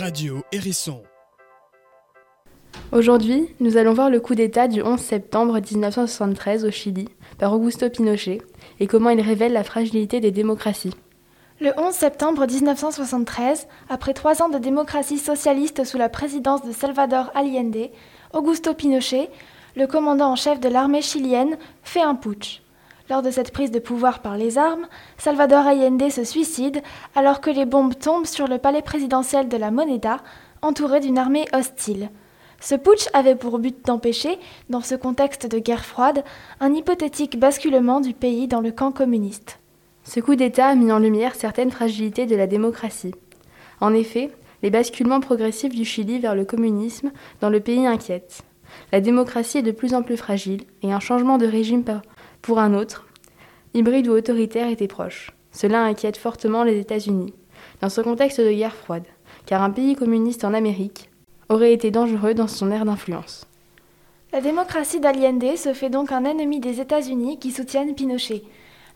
Radio Hérisson. Aujourd'hui, nous allons voir le coup d'État du 11 septembre 1973 au Chili par Augusto Pinochet et comment il révèle la fragilité des démocraties. Le 11 septembre 1973, après trois ans de démocratie socialiste sous la présidence de Salvador Allende, Augusto Pinochet, le commandant en chef de l'armée chilienne, fait un putsch. Lors de cette prise de pouvoir par les armes, Salvador Allende se suicide alors que les bombes tombent sur le palais présidentiel de la Moneda, entouré d'une armée hostile. Ce putsch avait pour but d'empêcher, dans ce contexte de guerre froide, un hypothétique basculement du pays dans le camp communiste. Ce coup d'État a mis en lumière certaines fragilités de la démocratie. En effet, les basculements progressifs du Chili vers le communisme dans le pays inquiètent. La démocratie est de plus en plus fragile et un changement de régime pour un autre, hybride ou autoritaire, était proche. Cela inquiète fortement les États-Unis, dans ce contexte de guerre froide, car un pays communiste en Amérique aurait été dangereux dans son ère d'influence. La démocratie d'Allende se fait donc un ennemi des États-Unis qui soutiennent Pinochet.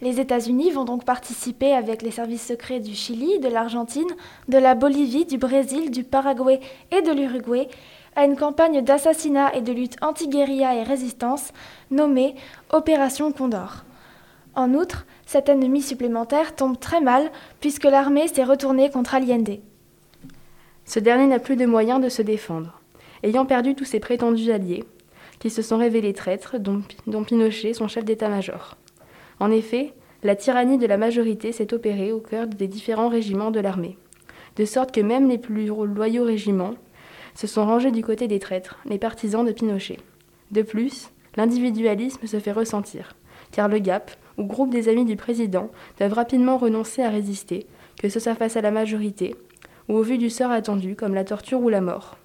Les États-Unis vont donc participer avec les services secrets du Chili, de l'Argentine, de la Bolivie, du Brésil, du Paraguay et de l'Uruguay à une campagne d'assassinat et de lutte anti-guérilla et résistance nommée Opération Condor. En outre, cet ennemi supplémentaire tombe très mal puisque l'armée s'est retournée contre Allende. Ce dernier n'a plus de moyens de se défendre, ayant perdu tous ses prétendus alliés, qui se sont révélés traîtres, dont, dont Pinochet, son chef d'état-major. En effet, la tyrannie de la majorité s'est opérée au cœur des différents régiments de l'armée, de sorte que même les plus loyaux régiments se sont rangés du côté des traîtres, les partisans de Pinochet. De plus, l'individualisme se fait ressentir, car le GAP, ou groupe des amis du président, doivent rapidement renoncer à résister, que ce soit face à la majorité, ou au vu du sort attendu, comme la torture ou la mort.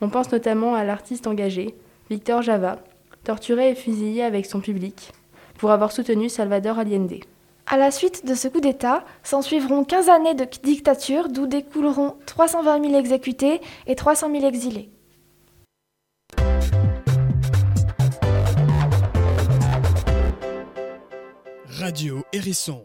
On pense notamment à l'artiste engagé, Victor Java, torturé et fusillé avec son public, pour avoir soutenu Salvador Allende. À la suite de ce coup d'État, s'ensuivront 15 années de dictature d'où découleront 320 000 exécutés et 300 000 exilés. Radio Hérisson